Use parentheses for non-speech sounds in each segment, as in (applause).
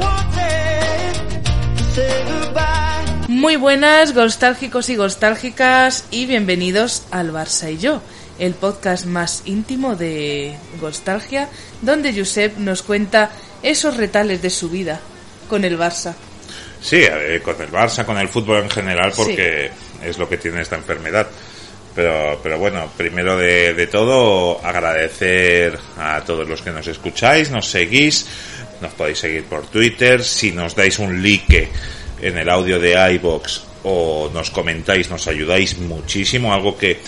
wanted to say goodbye. Muy buenas, nostálgicos y nostálgicas, y bienvenidos al Barça y yo, el podcast más íntimo de Nostalgia, donde Josep nos cuenta esos retales de su vida con el Barça. Sí, con el Barça, con el fútbol en general, porque es lo que tiene esta enfermedad. Pero, pero bueno, primero de, de todo, agradecer a todos los que nos escucháis, nos seguís, nos podéis seguir por Twitter, si nos dais un like en el audio de iBox o nos comentáis, nos ayudáis muchísimo, algo que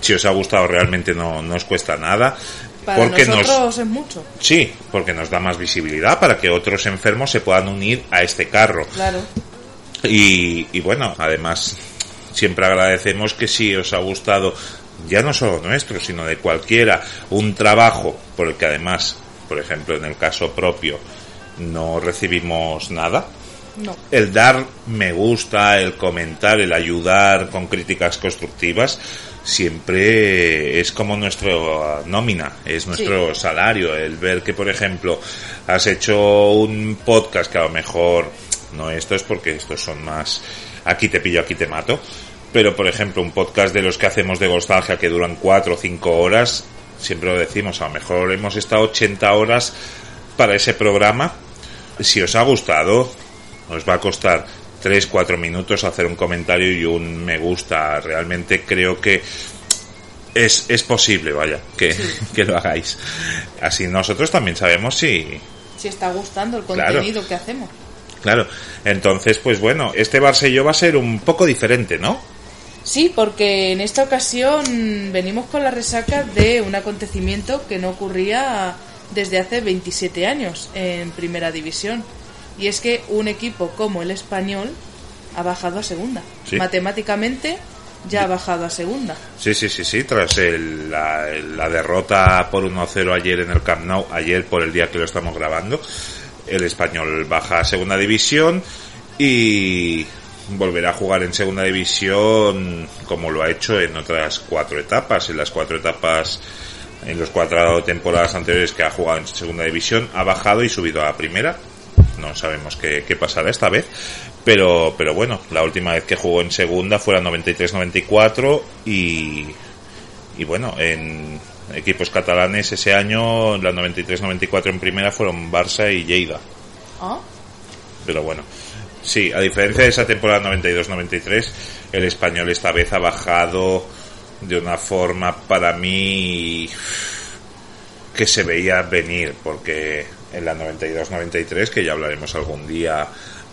si os ha gustado realmente no, no os cuesta nada. Para porque nosotros nos, es mucho, sí, porque nos da más visibilidad para que otros enfermos se puedan unir a este carro. claro. Y, y bueno, además, siempre agradecemos que si os ha gustado, ya no solo nuestro, sino de cualquiera, un trabajo por el que además, por ejemplo, en el caso propio, no recibimos nada. No. El dar me gusta, el comentar, el ayudar con críticas constructivas, siempre es como nuestro nómina, es nuestro salario. El ver que, por ejemplo, has hecho un podcast que a lo mejor no esto es porque estos son más aquí te pillo, aquí te mato. Pero, por ejemplo, un podcast de los que hacemos de nostalgia que duran cuatro o cinco horas, siempre lo decimos, a lo mejor hemos estado 80 horas para ese programa. Si os ha gustado, os va a costar 3, 4 minutos hacer un comentario y un me gusta. Realmente creo que es, es posible, vaya, que, (laughs) que lo hagáis. Así nosotros también sabemos si, Si está gustando el Claro. contenido que hacemos. Claro, entonces, pues bueno, este yo va a ser un poco diferente, ¿no? Sí, porque en esta ocasión venimos con la resaca de un acontecimiento que no ocurría desde hace 27 años en Primera División. Y es que un equipo como el español ha bajado a segunda. Sí. Matemáticamente ya ha bajado a segunda. Sí, sí, sí, sí, tras el- la, la derrota por 1-0 ayer en el Camp Nou, ayer por el día que lo estamos grabando, el español baja a segunda división y volverá a jugar en segunda división como lo ha hecho en otras cuatro etapas. En las cuatro etapas, en las cuatro temporadas anteriores que ha jugado en segunda división, ha bajado y subido a primera. No sabemos qué, qué pasará esta vez. Pero, pero bueno, la última vez que jugó en segunda fue la 93-94 y, y bueno, en equipos catalanes ese año, la 93-94 en primera fueron Barça y Lleida. Ah, Pero bueno, sí, a diferencia de esa temporada 92-93, el español esta vez ha bajado de una forma para mí que se veía venir, porque en la 92-93, que ya hablaremos algún día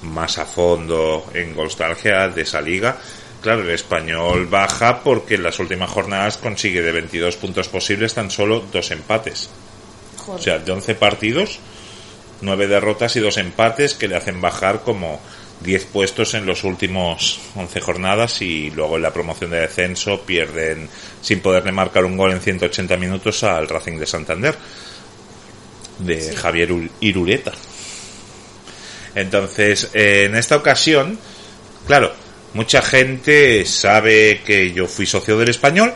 más a fondo en Nostalgia de esa liga, claro, el español baja porque en las últimas jornadas consigue de 22 puntos posibles tan solo dos empates. O sea, de 11 partidos, 9 derrotas y 2 empates que le hacen bajar como 10 puestos en los últimos 11 jornadas y luego en la promoción de descenso pierden sin poderle marcar un gol en 180 minutos al Racing de Santander de Javier Irureta. Entonces, eh, en esta ocasión, claro, mucha gente sabe que yo fui socio del español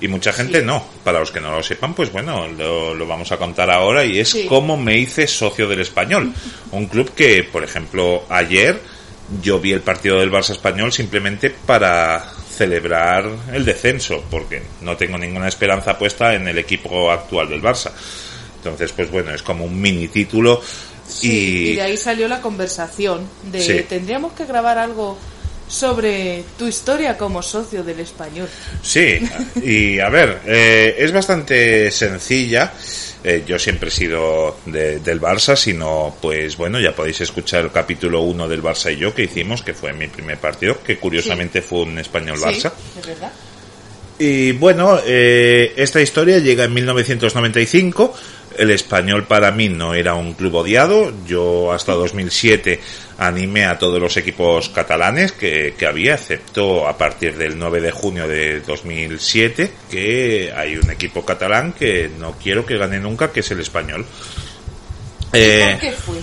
y mucha gente no. Para los que no lo sepan, pues bueno, lo, lo vamos a contar ahora y es Sí. cómo me hice socio del español. (laughs) Un club que, por ejemplo, ayer yo vi el partido del Barça español simplemente para celebrar el descenso, porque no tengo ninguna esperanza puesta en el equipo actual del Barça. Entonces, pues bueno, es como un mini título Sí, y... de ahí salió la conversación de Sí. tendríamos que grabar algo sobre tu historia como socio del español. Sí, y a ver, eh, es bastante sencilla. Eh, yo siempre he sido de- del Barça, sino pues bueno, ya podéis escuchar el capítulo 1 del Barça y yo que hicimos, que fue mi primer partido, que curiosamente fue un español-Barça. Sí, es verdad. Y bueno, eh, esta historia llega en 1995. El español para mí no era un club odiado. Yo hasta 2007 animé a todos los equipos catalanes que, que había, excepto a partir del 9 de junio de 2007, que hay un equipo catalán que no quiero que gane nunca, que es el español. Eh, ¿Por qué fue?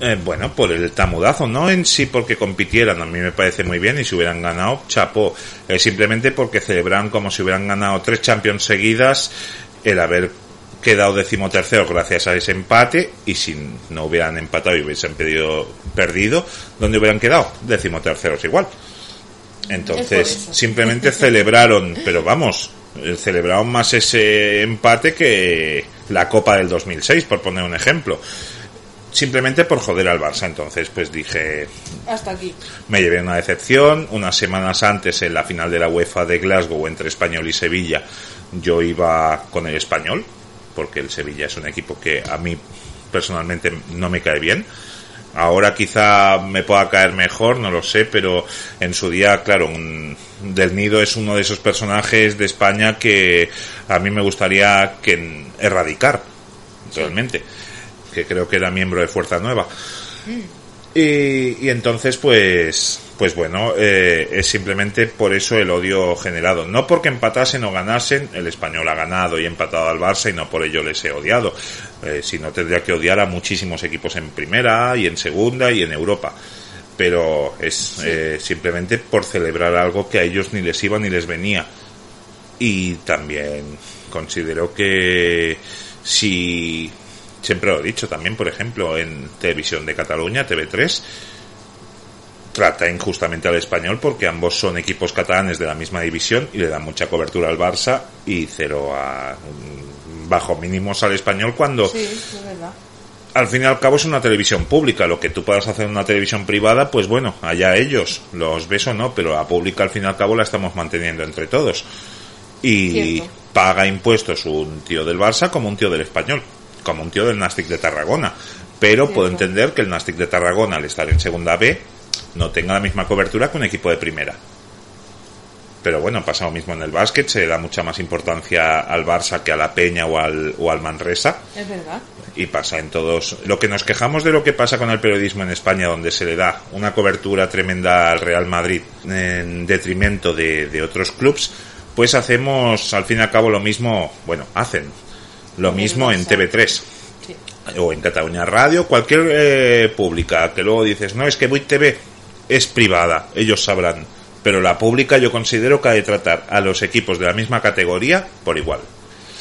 eh, bueno, por el tamudazo, no en sí porque compitieran, a mí me parece muy bien y si hubieran ganado, chapo, eh, simplemente porque celebran como si hubieran ganado tres Champions seguidas, el haber quedado decimotercero gracias a ese empate y si no hubieran empatado y hubiesen pedido, perdido, ¿dónde hubieran quedado? Decimoterceros igual. Entonces, simplemente (laughs) celebraron, pero vamos, eh, celebraron más ese empate que la Copa del 2006, por poner un ejemplo. Simplemente por joder al Barça. Entonces, pues dije, Hasta aquí. me llevé una decepción. Unas semanas antes, en la final de la UEFA de Glasgow entre Español y Sevilla, yo iba con el Español, porque el Sevilla es un equipo que a mí personalmente no me cae bien. Ahora quizá me pueda caer mejor, no lo sé, pero en su día, claro, un, Del Nido es uno de esos personajes de España que a mí me gustaría que erradicar, realmente, que creo que era miembro de Fuerza Nueva. Y, y entonces, pues, pues bueno, eh, es simplemente por eso el odio generado. No porque empatasen o ganasen, el español ha ganado y empatado al Barça y no por ello les he odiado. Eh, sino tendría que odiar a muchísimos equipos en primera y en segunda y en Europa. Pero es eh, simplemente por celebrar algo que a ellos ni les iba ni les venía. Y también considero que si siempre lo he dicho también, por ejemplo, en Televisión de Cataluña, TV3, trata injustamente al español porque ambos son equipos catalanes de la misma división y le dan mucha cobertura al Barça y cero a mm, bajo mínimos al español cuando Sí, es verdad. al fin y al cabo es una televisión pública. Lo que tú puedas hacer en una televisión privada, pues bueno, allá ellos, los ves o no, pero la pública al fin y al cabo la estamos manteniendo entre todos. Y Cierto. paga impuestos un tío del Barça como un tío del español, como un tío del Nastic de Tarragona. Pero puedo entender que el Nastic de Tarragona, al estar en segunda B, no tenga la misma cobertura que un equipo de primera. Pero bueno, pasa lo mismo en el básquet, se da mucha más importancia al Barça que a la Peña o al, o al Manresa Es verdad. y pasa en todos. Lo que nos quejamos de lo que pasa con el periodismo en España, donde se le da una cobertura tremenda al Real Madrid en detrimento de, de otros clubs, pues hacemos al fin y al cabo lo mismo, bueno, hacen lo mismo en Barça. TV3 Sí. o en Cataluña Radio, cualquier eh, pública, que luego dices, no, es que Buit TV es privada, ellos sabrán. Pero la pública yo considero que ha de tratar a los equipos de la misma categoría por igual.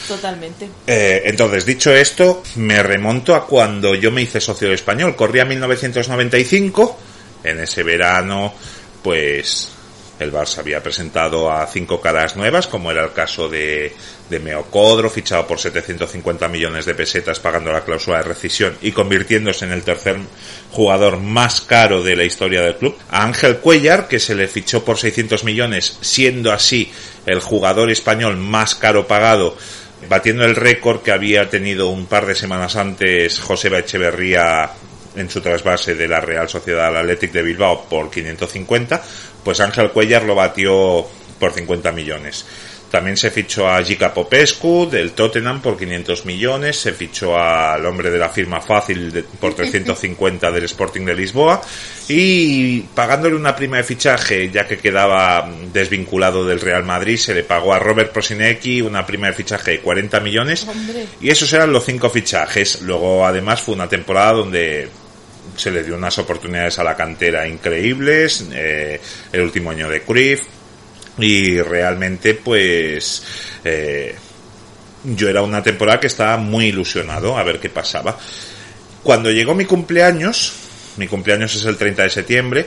Totalmente. Eh, entonces, dicho esto, me remonto a cuando yo me hice socio del español. Corría 1995. En ese verano, pues el Barça había presentado a cinco caras nuevas, como era el caso de, de Meocodro, fichado por 750 millones de pesetas pagando la cláusula de rescisión y convirtiéndose en el tercer jugador más caro de la historia del club. A Ángel Cuellar, que se le fichó por 600 millones, siendo así el jugador español más caro pagado batiendo el récord que había tenido un par de semanas antes Joseba Echeverría en su trasvase de la Real Sociedad al Athletic de Bilbao por 550, pues Ángel Cuellar lo batió por 50 millones. También se fichó a Jica Popescu del Tottenham por 500 millones, se fichó al hombre de la firma fácil de- por (laughs) 350 del Sporting de Lisboa y pagándole una prima de fichaje ya que quedaba desvinculado del Real Madrid se le pagó a Robert Prosinecki una prima de fichaje de 40 millones Hombre. y esos eran los cinco fichajes. Luego además fue una temporada donde se le dio unas oportunidades a la cantera increíbles, eh, el último año de Cruyff y realmente pues eh, yo era una temporada que estaba muy ilusionado a ver qué pasaba. Cuando llegó mi cumpleaños, mi cumpleaños es el 30 de septiembre,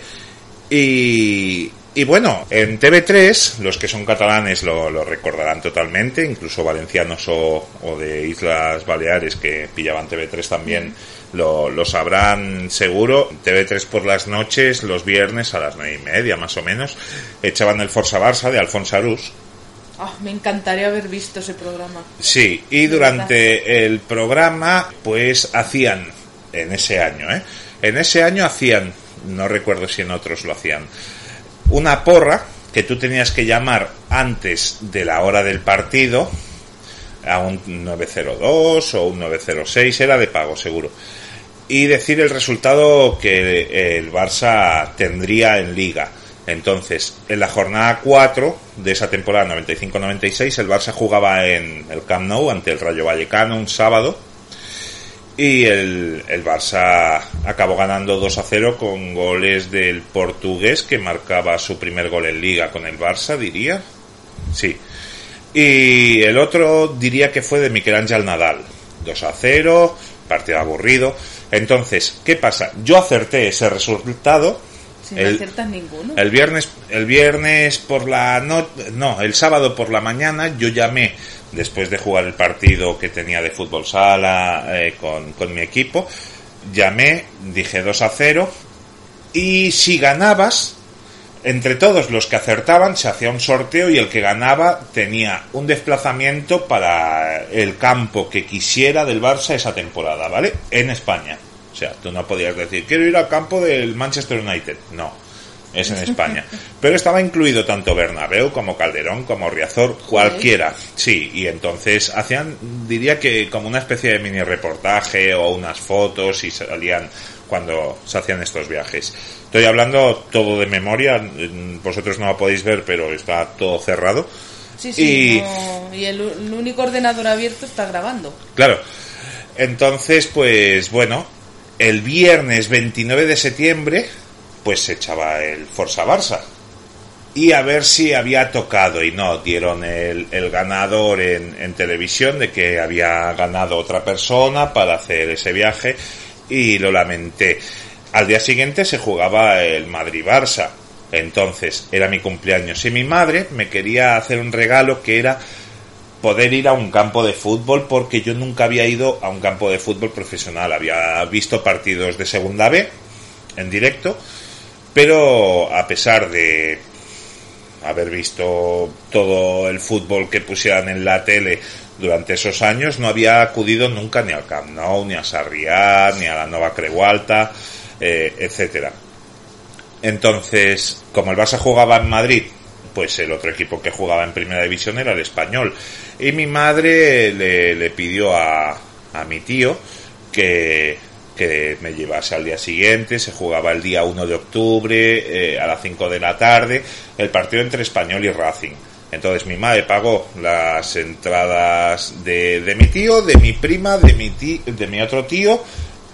y Y bueno, en TV3, los que son catalanes lo, lo recordarán totalmente, incluso valencianos o, o, de Islas Baleares que pillaban TV3 también lo, lo, sabrán seguro. TV3 por las noches, los viernes a las nueve y media más o menos, echaban el Forza Barça de Alfonso Arús. Oh, me encantaría haber visto ese programa. Sí, y durante el programa pues hacían, en ese año, ¿eh? En ese año hacían, no recuerdo si en otros lo hacían, una porra que tú tenías que llamar antes de la hora del partido a un 902 o un 906, era de pago seguro, y decir el resultado que el Barça tendría en liga. Entonces, en la jornada 4 de esa temporada 95-96, el Barça jugaba en el Camp Nou ante el Rayo Vallecano un sábado y el, el, Barça acabó ganando 2 a 0 con goles del portugués que marcaba su primer gol en liga con el Barça, diría. Sí. Y el otro diría que fue de Miquel Ángel Nadal. 2 a 0, partido aburrido. Entonces, ¿qué pasa? Yo acerté ese resultado. Si no el, aciertas ninguno. El viernes, el viernes por la noche, no, el sábado por la mañana yo llamé después de jugar el partido que tenía de fútbol sala eh, con, con, mi equipo, llamé, dije 2 a 0 y si ganabas, entre todos los que acertaban se hacía un sorteo y el que ganaba tenía un desplazamiento para el campo que quisiera del Barça esa temporada, ¿vale? En España. O sea, tú no podías decir, quiero ir al campo del Manchester United. No, es en España. Pero estaba incluido tanto Bernabéu como Calderón, como Riazor, cualquiera. Sí, y entonces hacían, diría que como una especie de mini reportaje o unas fotos y salían cuando se hacían estos viajes. Estoy hablando todo de memoria, vosotros no lo podéis ver, pero está todo cerrado. Sí, sí, y, no, y el, el único ordenador abierto está grabando. Claro. Entonces, pues bueno, el viernes 29 de septiembre pues se echaba el Forza Barça. Y a ver si había tocado y no, dieron el, el ganador en, en, televisión de que había ganado otra persona para hacer ese viaje y lo lamenté. Al día siguiente se jugaba el Madrid-Barça. Entonces era mi cumpleaños y mi madre me quería hacer un regalo que era poder ir a un campo de fútbol porque yo nunca había ido a un campo de fútbol profesional. Había visto partidos de segunda B en directo pero a pesar de haber visto todo el fútbol que pusieran en la tele durante esos años, no había acudido nunca ni al Camp Nou, ni a Sarriá, ni a la Nova Cregualta, eh, etcétera. Entonces, como el Barça jugaba en Madrid, pues el otro equipo que jugaba en Primera División era el Español. Y mi madre le, le pidió a, a mi tío que, que me llevase al día siguiente, se jugaba el día 1 de octubre eh, a las 5 de la tarde, el partido entre Español y Racing. Entonces mi madre pagó las entradas de, de mi tío, de mi prima, de mi, tío, de mi otro tío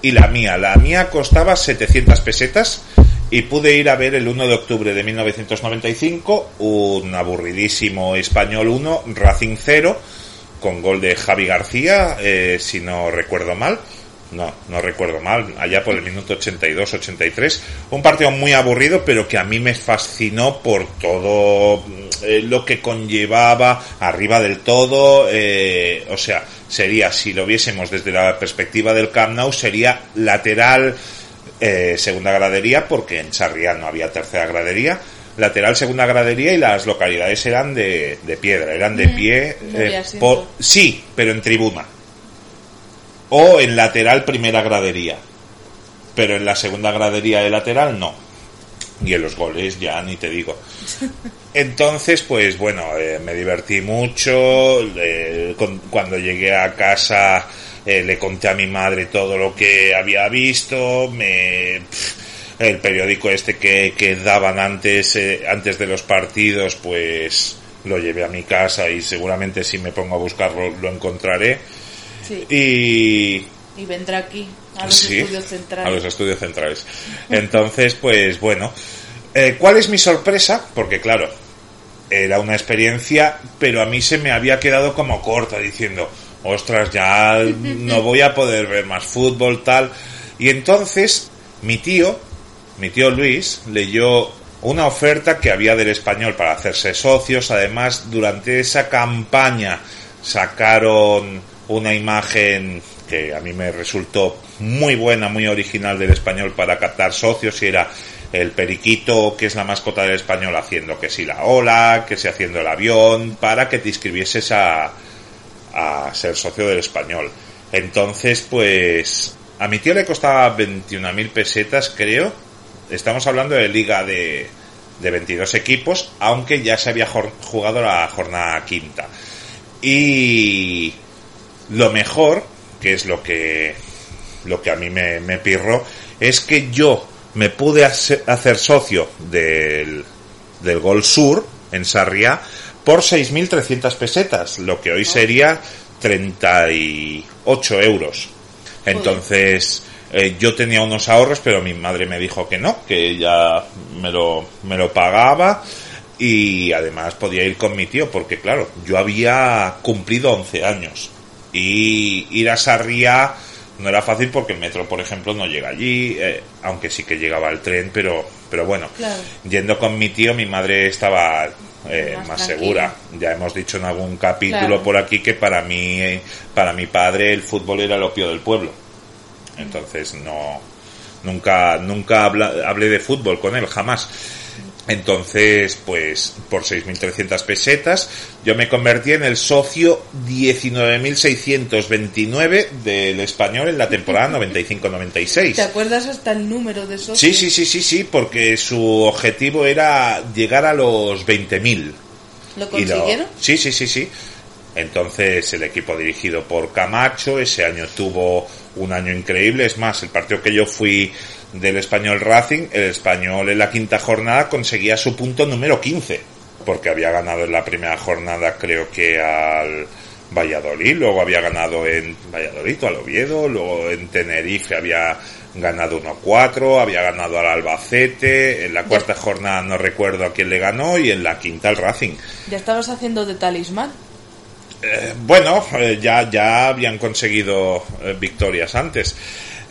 y la mía. La mía costaba 700 pesetas y pude ir a ver el 1 de octubre de 1995 un aburridísimo Español 1, Racing 0, con gol de Javi García, eh, si no recuerdo mal no, no recuerdo mal, allá por el minuto 82-83. Un partido muy aburrido, pero que a mí me fascinó por todo eh, lo que conllevaba arriba del todo. Eh, o sea, sería, si lo viésemos desde la perspectiva del Camp Nou, sería lateral eh, segunda gradería, porque en Sarriá no había tercera gradería. Lateral segunda gradería y las localidades eran de, de piedra, eran de pie. por, sí, pero en tribuna o en lateral primera gradería. Pero en la segunda gradería de lateral no. Y en los goles ya ni te digo. (laughs) Entonces, pues bueno, eh, me divertí mucho. Eh, con, cuando llegué a casa eh, le conté a mi madre todo lo que había visto. Me, el periódico este que, que daban antes, eh, antes de los partidos, pues lo llevé a mi casa y seguramente si me pongo a buscarlo lo encontraré Sí. Y, y vendrá aquí, a los sí, estudios centrales. a los estudios centrales. Entonces, pues bueno, eh, ¿cuál es mi sorpresa? Porque claro, era una experiencia, pero a mí se me había quedado como corta diciendo, ostras, ya (laughs) no voy a poder ver más fútbol, tal. Y entonces, mi tío, mi tío Luis, leyó una oferta que había del español para hacerse socios. Además, durante esa campaña sacaron una imagen que a mí me resultó muy buena, muy original del español para captar socios y era el periquito que es la mascota del español haciendo que si la ola, que si haciendo el avión, para que te inscribieses a, a ser socio del español. Entonces, pues a mi tío le costaba 21.000 pesetas, creo. Estamos hablando de liga de, de 22 equipos, aunque ya se había jugado la jornada quinta. Y lo mejor, que es lo que, lo que a mí me, me pirro, es que yo me pude hacer socio del, del Gol Sur en Sarriá por 6.300 pesetas, lo que hoy sería 38 euros. Entonces, eh, yo tenía unos ahorros, pero mi madre me dijo que no, que ella me lo, me lo pagaba y además podía ir con mi tío, porque claro, yo había cumplido 11 años y ir a Sarriá no era fácil porque el metro, por ejemplo, no llega allí, eh, aunque sí que llegaba el tren, pero, pero bueno, yendo con mi tío, mi madre estaba eh, más, segura. Ya hemos dicho en algún capítulo por aquí que para mí, para mi padre, el fútbol era el opio del pueblo. Entonces no, nunca, nunca hablé de fútbol con él, jamás. Entonces, pues por 6.300 pesetas, yo me convertí en el socio 19.629 del español en la temporada 95-96. ¿Te acuerdas hasta el número de socios? Sí, sí, sí, sí, sí, porque su objetivo era llegar a los 20.000. ¿Lo consiguieron? Sí, sí, sí, sí. Entonces el equipo dirigido por Camacho ese año tuvo un año increíble. Es más, el partido que yo fui del español Racing, el español en la quinta jornada conseguía su punto número 15, porque había ganado en la primera jornada creo que al Valladolid, luego había ganado en Valladolid, al Oviedo, luego en Tenerife había ganado 1-4, había ganado al Albacete, en la cuarta jornada no recuerdo a quién le ganó y en la quinta al Racing. ¿Ya estabas haciendo de talismán? Eh, bueno, eh, ya, ya habían conseguido eh, victorias antes.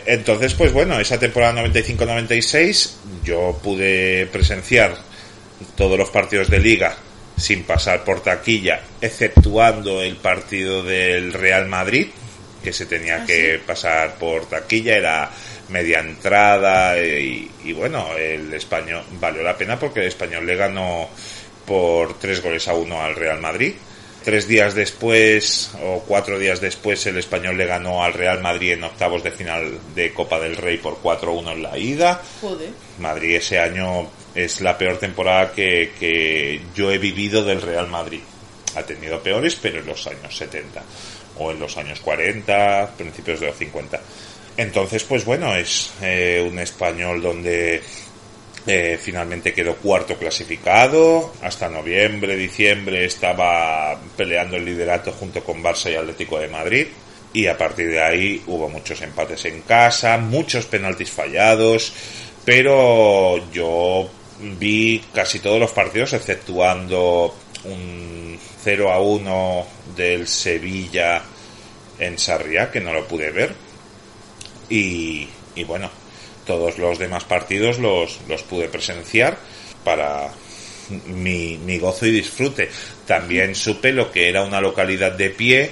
Entonces, pues bueno, esa temporada 95-96 yo pude presenciar todos los partidos de liga sin pasar por taquilla, exceptuando el partido del Real Madrid, que se tenía ¿Ah, que pasar por taquilla, era media entrada y, y, bueno, el español valió la pena porque el español le ganó por tres goles a uno al Real Madrid Tres días después o cuatro días después el español le ganó al Real Madrid en octavos de final de Copa del Rey por 4-1 en la ida. Madrid ese año es la peor temporada que, que yo he vivido del Real Madrid. Ha tenido peores, pero en los años 70 o en los años 40, principios de los 50. Entonces, pues bueno, es eh, un español donde eh, finalmente quedó cuarto clasificado. Hasta noviembre, diciembre estaba peleando el liderato junto con Barça y Atlético de Madrid. Y a partir de ahí hubo muchos empates en casa, muchos penaltis fallados. Pero yo vi casi todos los partidos, exceptuando un 0 a 1 del Sevilla en Sarriá, que no lo pude ver. Y, y bueno, todos los demás partidos los, los pude presenciar para mi, mi gozo y disfrute. También supe lo que era una localidad de pie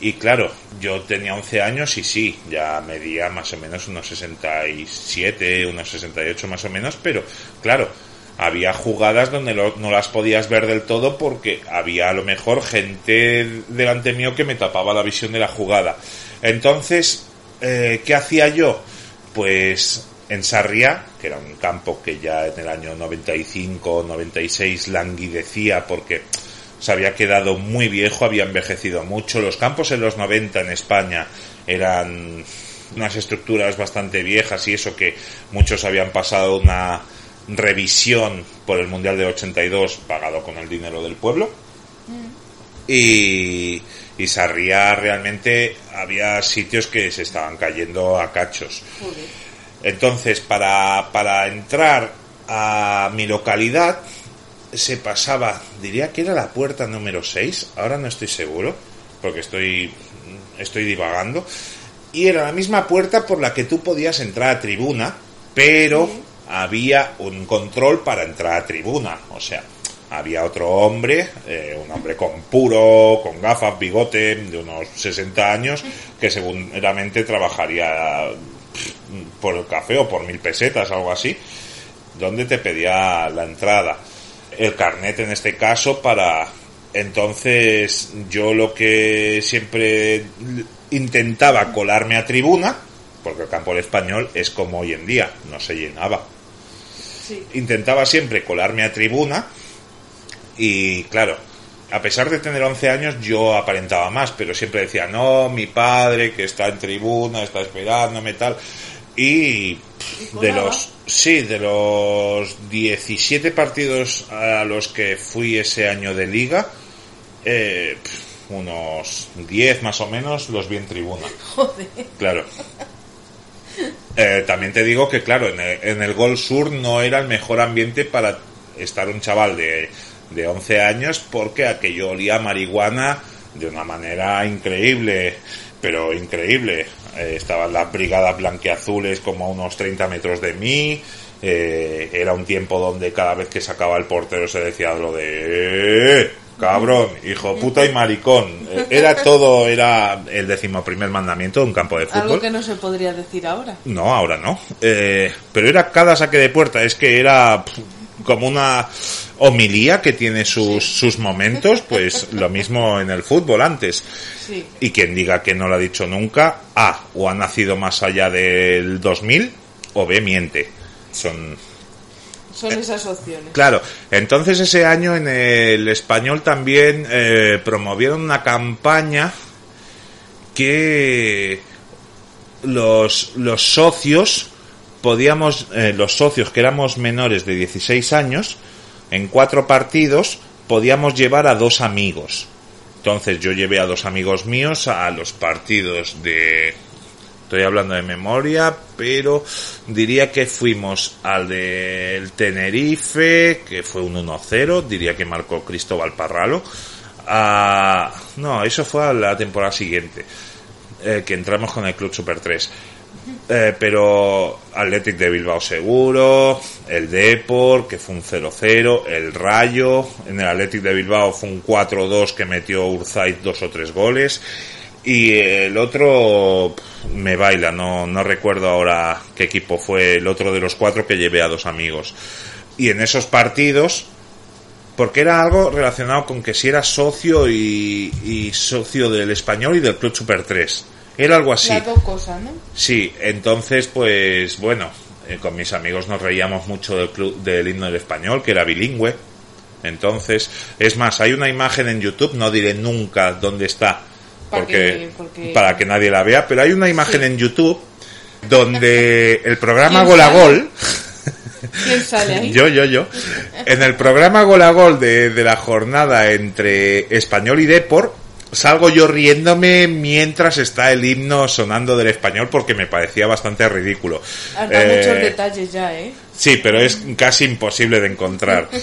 y claro, yo tenía 11 años y sí, ya medía más o menos unos 67, unos 68 más o menos, pero claro, había jugadas donde no las podías ver del todo porque había a lo mejor gente delante mío que me tapaba la visión de la jugada. Entonces, eh, ¿qué hacía yo? Pues en Sarriá, que era un campo que ya en el año 95 96 languidecía porque se había quedado muy viejo, había envejecido mucho. Los campos en los 90 en España eran unas estructuras bastante viejas y eso que muchos habían pasado una revisión por el Mundial de 82 pagado con el dinero del pueblo. Mm. Y, y Sarriá realmente había sitios que se estaban cayendo a cachos. Entonces, para, para entrar a mi localidad se pasaba, diría que era la puerta número 6, ahora no estoy seguro, porque estoy, estoy divagando, y era la misma puerta por la que tú podías entrar a tribuna, pero había un control para entrar a tribuna. O sea, había otro hombre, eh, un hombre con puro, con gafas, bigote, de unos 60 años, que seguramente trabajaría por el café o por mil pesetas, algo así, donde te pedía la entrada. El carnet en este caso para... Entonces yo lo que siempre intentaba colarme a tribuna, porque el campo del español es como hoy en día, no se llenaba. Intentaba siempre colarme a tribuna y claro, a pesar de tener 11 años yo aparentaba más, pero siempre decía, no, mi padre que está en tribuna, está esperándome tal. Y de los sí, de los 17 partidos a los que fui ese año de liga, eh, unos 10 más o menos los vi en tribuna. (laughs) Joder. Claro. Eh, también te digo que, claro, en el, en el Gol Sur no era el mejor ambiente para estar un chaval de, de 11 años porque aquello olía marihuana de una manera increíble, pero increíble. Eh, estaban las brigadas blanqueazules como a unos 30 metros de mí. Eh, era un tiempo donde cada vez que sacaba el portero se decía lo de "Eh, cabrón, hijo puta y maricón. Eh, Era todo, era el decimoprimer mandamiento de un campo de fútbol. Algo que no se podría decir ahora. No, ahora no. Eh, pero era cada saque de puerta, es que era como una homilía que tiene sus, sus momentos, pues (laughs) lo mismo en el fútbol antes. Sí. Y quien diga que no lo ha dicho nunca, A, o ha nacido más allá del 2000, o B, miente. Son Son esas opciones. Claro, entonces ese año en el español también eh, promovieron una campaña que los, los socios podíamos, eh, los socios que éramos menores de 16 años, en cuatro partidos podíamos llevar a dos amigos. Entonces yo llevé a dos amigos míos a los partidos de Estoy hablando de memoria, pero diría que fuimos al del Tenerife, que fue un 1-0, diría que marcó Cristóbal Parralo. A- no, eso fue a la temporada siguiente, eh, que entramos con el Club Super 3. Eh, pero Athletic de Bilbao seguro, el Depor, que fue un 0-0, el Rayo, en el Athletic de Bilbao fue un 4-2 que metió Urzaiz dos o tres goles. Y el otro me baila, no, no recuerdo ahora qué equipo fue el otro de los cuatro que llevé a dos amigos. Y en esos partidos, porque era algo relacionado con que si era socio y, y socio del español y del Club Super 3. Era algo así. Las dos cosas, ¿no? Sí, entonces, pues bueno, eh, con mis amigos nos reíamos mucho del, club, del himno del español, que era bilingüe. Entonces, es más, hay una imagen en YouTube, no diré nunca dónde está, porque, que- porque- para que nadie la vea, pero hay una imagen Sí. en YouTube donde (laughs) el programa ¿Quién Gol a? Gol, ¿Quién sale ahí? (laughs) yo, yo, yo, en el programa Gol a Gol de, de la jornada entre Español y Depor, salgo yo riéndome mientras está el himno sonando del español porque me parecía bastante ridículo. Has dado Eh, muchos detalles ya, ¿eh? Sí, pero es casi imposible de encontrar. (laughs)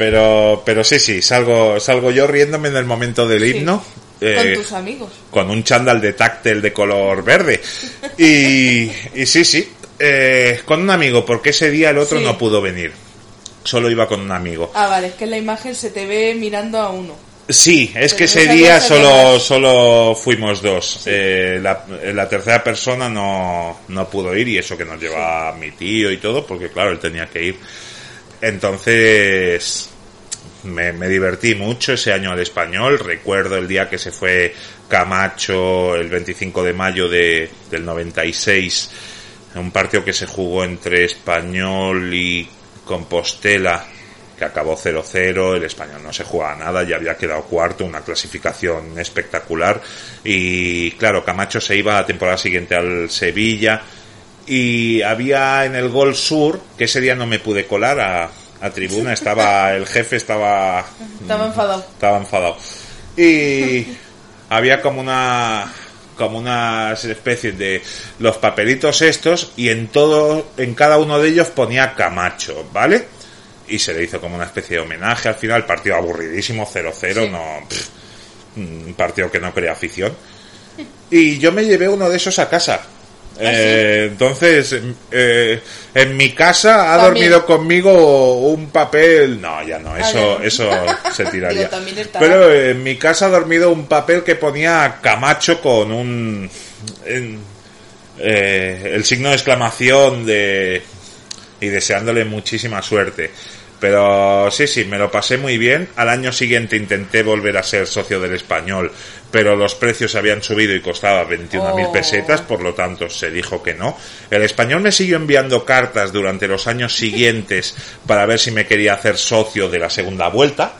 Pero, pero sí, sí, salgo, salgo yo riéndome en el momento del Sí. himno. Con eh, tus amigos. con un chándal de táctil de color verde. Y, y sí, sí, eh, con un amigo, porque ese día el otro Sí. no pudo venir. Solo iba con un amigo. Ah, vale, es que en la imagen se te ve mirando a uno. Sí, es que ese día solo, solo fuimos dos. Eh, la, la tercera persona no, no pudo ir y eso que nos lleva mi tío y todo, porque claro, él tenía que ir. Entonces, me, me divertí mucho ese año al español. Recuerdo el día que se fue Camacho el 25 de mayo de, del 96, un partido que se jugó entre español y Compostela, que acabó 0-0. El español no se jugaba nada, ya había quedado cuarto, una clasificación espectacular. Y claro, Camacho se iba la temporada siguiente al Sevilla. Y había en el Gol Sur, que ese día no me pude colar a, a tribuna, estaba (laughs) el jefe estaba Estaba enfadado. estaba enfadado. Y había como una como unas especies de los papelitos estos y en todo en cada uno de ellos ponía Camacho, ¿vale? Y se le hizo como una especie de homenaje al final, partido aburridísimo 0-0, Sí. no pff, un partido que no crea afición. Y yo me llevé uno de esos a casa. Eh, entonces, eh, en mi casa ha También. dormido conmigo un papel. No, ya no, eso, ya. eso (laughs) se tiraría. Pero en mi casa ha dormido un papel que ponía Camacho con un. en- eh, el signo de exclamación de. y deseándole muchísima suerte. Pero sí, sí, me lo pasé muy bien. Al año siguiente intenté volver a ser socio del español, pero los precios habían subido y costaba 21.000 Oh. pesetas, por lo tanto se dijo que no. El español me siguió enviando cartas durante los años siguientes (laughs) para ver si me quería hacer socio de la segunda vuelta,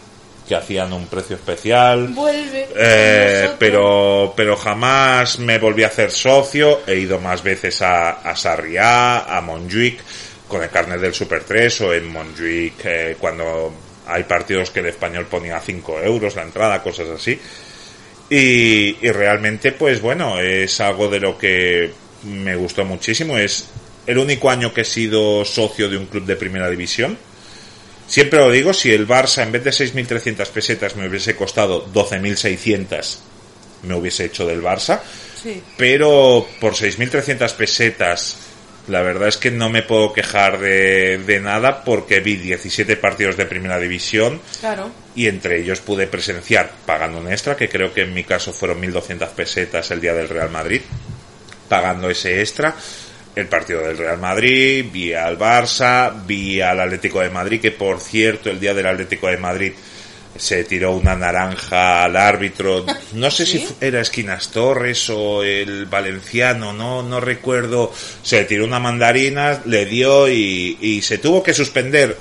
que hacían un precio especial. Vuelve. Eh, pero pero jamás me volví a hacer socio. He ido más veces a, a Sarriá, a Montjuic, con el carnet del Super 3 o en Montjuic eh, cuando hay partidos que el español ponía 5 euros la entrada, cosas así. Y, y realmente, pues bueno, es algo de lo que me gustó muchísimo. Es el único año que he sido socio de un club de primera división. Siempre lo digo, si el Barça en vez de 6.300 pesetas me hubiese costado 12.600, me hubiese hecho del Barça. Sí. Pero por 6.300 pesetas, la verdad es que no me puedo quejar de, de nada porque vi 17 partidos de primera división Claro. y entre ellos pude presenciar, pagando un extra, que creo que en mi caso fueron 1.200 pesetas el día del Real Madrid, pagando ese extra, el partido del Real Madrid, vi al Barça, vi al Atlético de Madrid, que por cierto, el día del Atlético de Madrid se tiró una naranja al árbitro, (laughs) no sé si era Esquinas Torres o el valenciano, no, no recuerdo, se tiró una mandarina, le dio y, y se tuvo que suspender,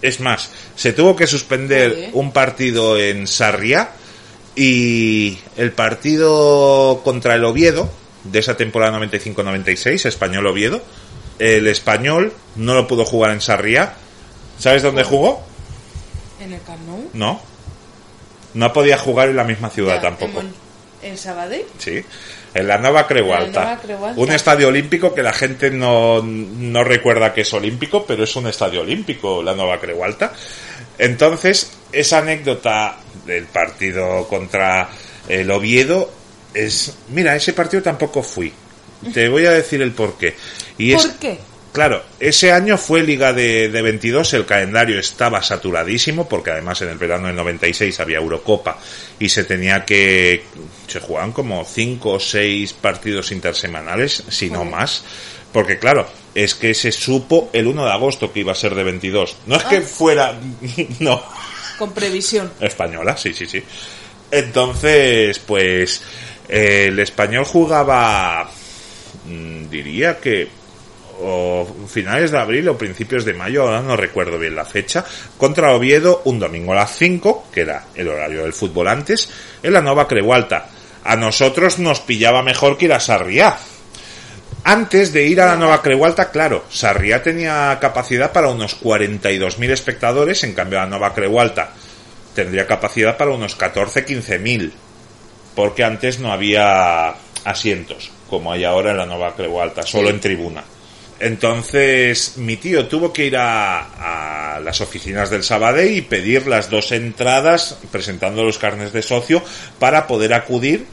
es más, se tuvo que suspender un partido en Sarriá y el partido contra el Oviedo de esa temporada 95-96, Español Oviedo, el español no lo pudo jugar en Sarriá. ¿Sabes dónde jugó? En el Camp Nou. No. No podía jugar en la misma ciudad Ya, tampoco. En, Sabadell. Sí. En la Nova Creu En la Alta. Nova Creu Alta. Un estadio olímpico que la gente no, no recuerda que es olímpico, pero es un estadio olímpico, la Nova Creu Alta. Entonces, esa anécdota del partido contra el Oviedo es... Mira, ese partido tampoco fui. Te voy a decir el porqué. Y es, ¿Por qué? Claro, ese año fue Liga de, de 22, el calendario estaba saturadísimo, porque además en el verano del 96 había Eurocopa y se tenía que. Se jugaban como 5 o 6 partidos intersemanales, si no más, porque claro, es que se supo el 1 de agosto que iba a ser de 22. No es que Ah. fuera. (laughs) No. Con previsión. Española, sí, sí, sí. Entonces, pues eh, el español jugaba, mm, diría que o finales de abril o principios de mayo, ahora no recuerdo bien la fecha, contra Oviedo un domingo a las 5, que era el horario del fútbol antes, en la Nova Creualta. A nosotros nos pillaba mejor que ir a Sarriá. Antes de ir a la Nova Creualta, claro, Sarriá tenía capacidad para unos 42.000 espectadores, en cambio la Nova Creualta tendría capacidad para unos 14-15 mil, porque antes no había asientos, como hay ahora en la Nova Creu Alta, solo en tribuna. Entonces mi tío tuvo que ir a, a las oficinas del Sabadell y pedir las dos entradas, presentando los carnes de socio, para poder acudir,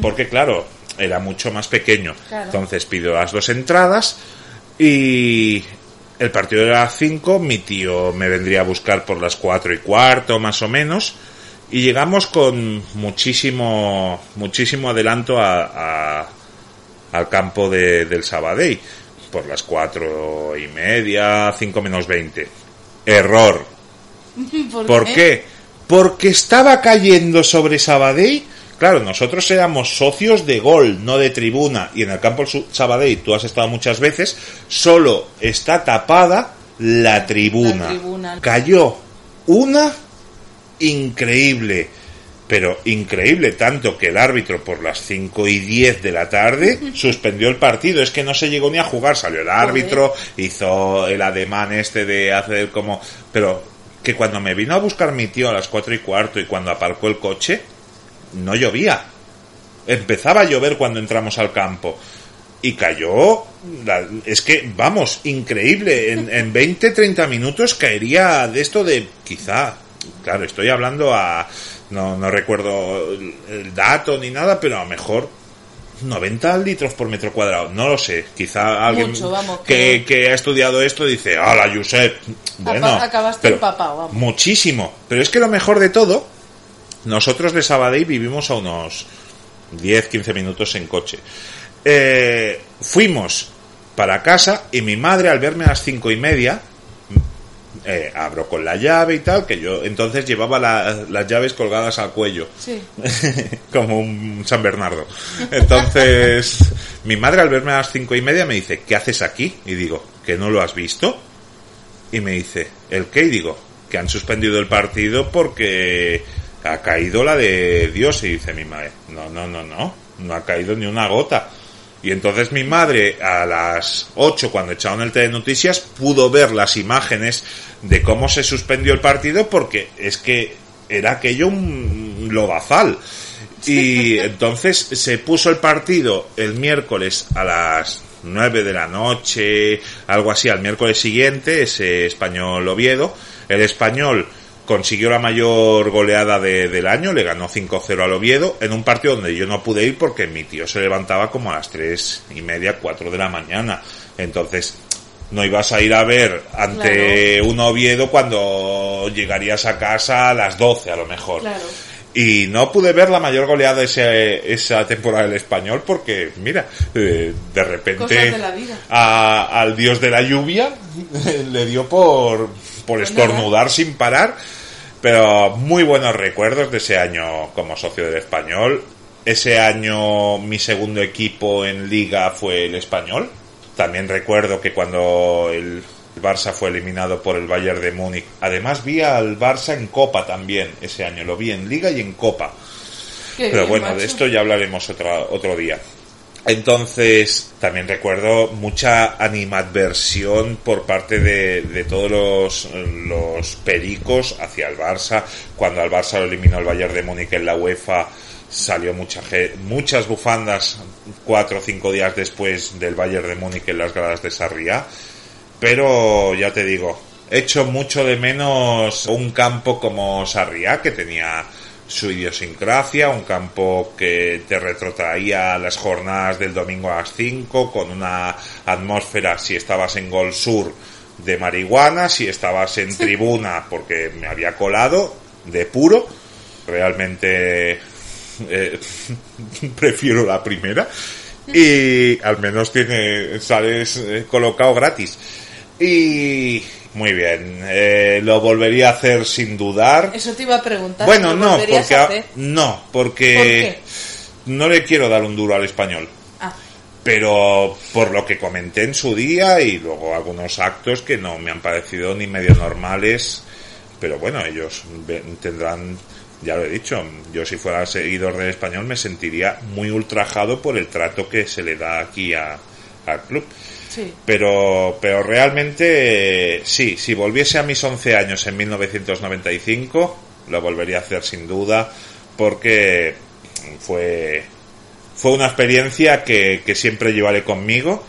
porque claro, era mucho más pequeño. Claro. Entonces pidió las dos entradas y el partido era a las 5, mi tío me vendría a buscar por las 4 y cuarto más o menos y llegamos con muchísimo muchísimo adelanto a, a- al campo de- del Sabadell por las 4 y media, 5 menos 20. Error. (laughs) ¿Por, ¿Por qué? Porque estaba cayendo sobre Sabadell. Claro, nosotros éramos socios de gol, no de tribuna. Y en el campo Sabadell, tú has estado muchas veces, solo está tapada la tribuna. La tribuna. Cayó una increíble. Pero increíble, tanto que el árbitro por las 5 y 10 de la tarde suspendió el partido. Es que no se llegó ni a jugar. Salió el árbitro, hizo el ademán este de hacer como... Pero que cuando me vino a buscar mi tío a las 4 y cuarto y cuando aparcó el coche, no llovía. Empezaba a llover cuando entramos al campo. Y cayó, la- es que, vamos, increíble. En, en 20, 30 minutos caería de esto de, quizá, claro, estoy hablando a, no, no recuerdo el, dato ni nada, pero a lo mejor 90 litros por metro cuadrado, no lo sé. Quizá alguien Mucho, vamos, que, que- que ha estudiado esto dice, ¡Hala, Josep! Bueno, acabaste pero empapado, vamos. muchísimo. Pero es que lo mejor de todo, nosotros de Sabadell vivimos a unos 10, 15 minutos en coche. Eh, fuimos para casa y mi madre al verme a las cinco y media eh, abro con la llave y tal, que yo entonces llevaba la- las llaves colgadas al cuello Sí. (laughs) como un San Bernardo. Entonces, (laughs) mi madre al verme a las cinco y media me dice, ¿qué haces aquí? Y digo, ¿que no lo has visto? Y me dice, ¿el qué? Y digo, que han suspendido el partido porque ha caído la de Dios. Y dice mi madre, no, no, no, no, no ha caído ni una gota. Y entonces mi madre a las 8 cuando echaron el telenoticias pudo ver las imágenes de cómo se suspendió el partido porque es que era aquello un lodazal. Y (laughs) entonces se puso el partido el miércoles a las 9 de la noche, algo así, al miércoles siguiente, ese español Oviedo. El español consiguió la mayor goleada de- del año, le ganó 5-0 al Oviedo, en un partido donde yo no pude ir porque mi tío se levantaba como a las 3 y media, 4 de la mañana. Entonces, no ibas a ir a ver ante un Oviedo cuando llegarías a casa a las 12 a lo mejor. Claro. Y no pude ver la mayor goleada ese, esa temporada del español porque, mira, eh, de repente de la vida. a- al dios de la lluvia (laughs) le dio por, por Pues estornudar sin parar. Pero muy buenos recuerdos de ese año como socio del español. Ese año mi segundo equipo en liga fue el español. También recuerdo que cuando el Barça fue eliminado por el Bayern de Múnich, además vi al Barça en Copa también ese año, lo vi en liga y en Copa. Qué Pero bien, bueno, macho. de esto ya hablaremos otro, otro día. Entonces, también recuerdo mucha animadversión por parte de, de todos los, los pericos hacia el Barça. Cuando al Barça lo eliminó el Bayern de Múnich en la UEFA, salió mucha, muchas bufandas cuatro o cinco días después del Bayern de Múnich en las gradas de Sarriá. Pero ya te digo, echo mucho de menos un campo como Sarriá, que tenía su idiosincrasia, un campo que te retrotraía a las jornadas del domingo a las 5, con una atmósfera, si estabas en Gol Sur, de marihuana, si estabas en tribuna, porque me había colado, de puro. Realmente eh, (laughs) prefiero la primera. Y al menos tiene, sales eh, colocado gratis. Y muy bien, eh, lo volvería a hacer sin dudar. Eso te iba a preguntar. Bueno, ¿lo no, porque a a- hacer? no, porque no le quiero dar un duro al español. Ah, Pero por lo que comenté en su día y luego algunos actos que no me han parecido ni medio normales, pero bueno, ellos tendrán, ya lo he dicho, yo si fuera seguidor del español me sentiría muy ultrajado por el trato que se le da aquí a- al club. Sí. Pero, pero realmente eh, sí, si volviese a mis 11 años en 1995, lo volvería a hacer sin duda, porque fue, fue una experiencia que, que siempre llevaré conmigo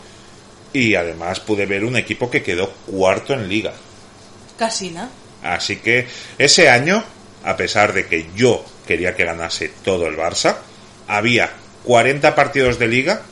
y además pude ver un equipo que quedó cuarto en liga. Casi, ¿no? Así que ese año, a pesar de que yo quería que ganase todo el Barça, había 40 partidos de liga,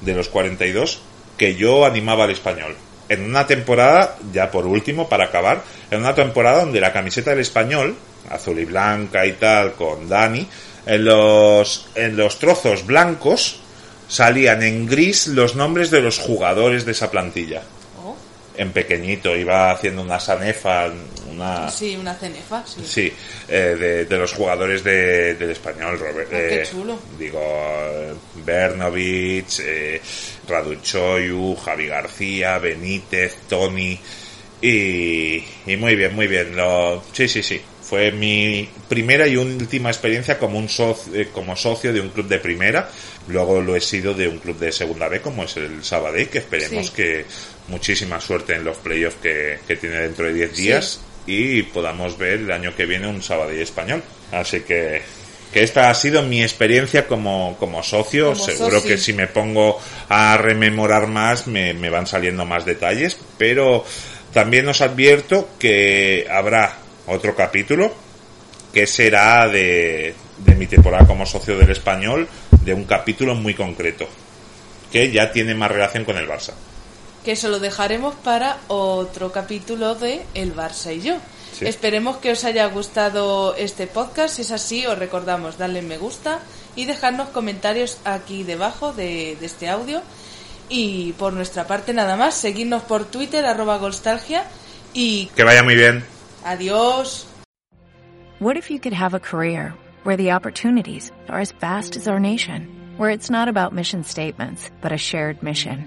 de los 42, que yo animaba al español. En una temporada, ya por último, para acabar, en una temporada donde la camiseta del español, azul y blanca y tal, con Dani, en los, en los trozos blancos salían en gris los nombres de los jugadores de esa plantilla. Oh, En pequeñito, iba haciendo una sanefa, una... sí, una cenefa, sí. Sí, eh, de, de los jugadores de- del español, Robert, Ah, qué eh, chulo. digo, eh, Bernovic, eh, Raduchoyu, Javi García, Benítez, Tony, y, y muy bien, muy bien, lo, sí, sí, sí, fue mi primera y última experiencia como un socio, eh, como socio de un club de primera, luego lo he sido de un club de segunda B como es el Sabadell, que esperemos Sí. que muchísima suerte en los playoffs que, que tiene dentro de 10 Sí. Y podamos ver el año que viene un Sabadell español. Así que, que esta ha sido mi experiencia como, como socio. Como Seguro que si me pongo a rememorar más me, me van saliendo más detalles, pero también os advierto que habrá otro capítulo que será de, de mi temporada como socio del español, de un capítulo muy concreto, que ya tiene más relación con el Barça. Que eso lo dejaremos para otro capítulo de El Barça y yo. Sí. Esperemos que os haya gustado este podcast. Si es así, os recordamos darle me gusta y dejarnos comentarios aquí debajo de, de este audio. Y por nuestra parte nada más, seguidnos por Twitter, arroba Golstalgia y Que vaya muy bien. adiós. What if you could have a career where the opportunities are as vast as our nation, where it's not about mission statements, but a shared mission?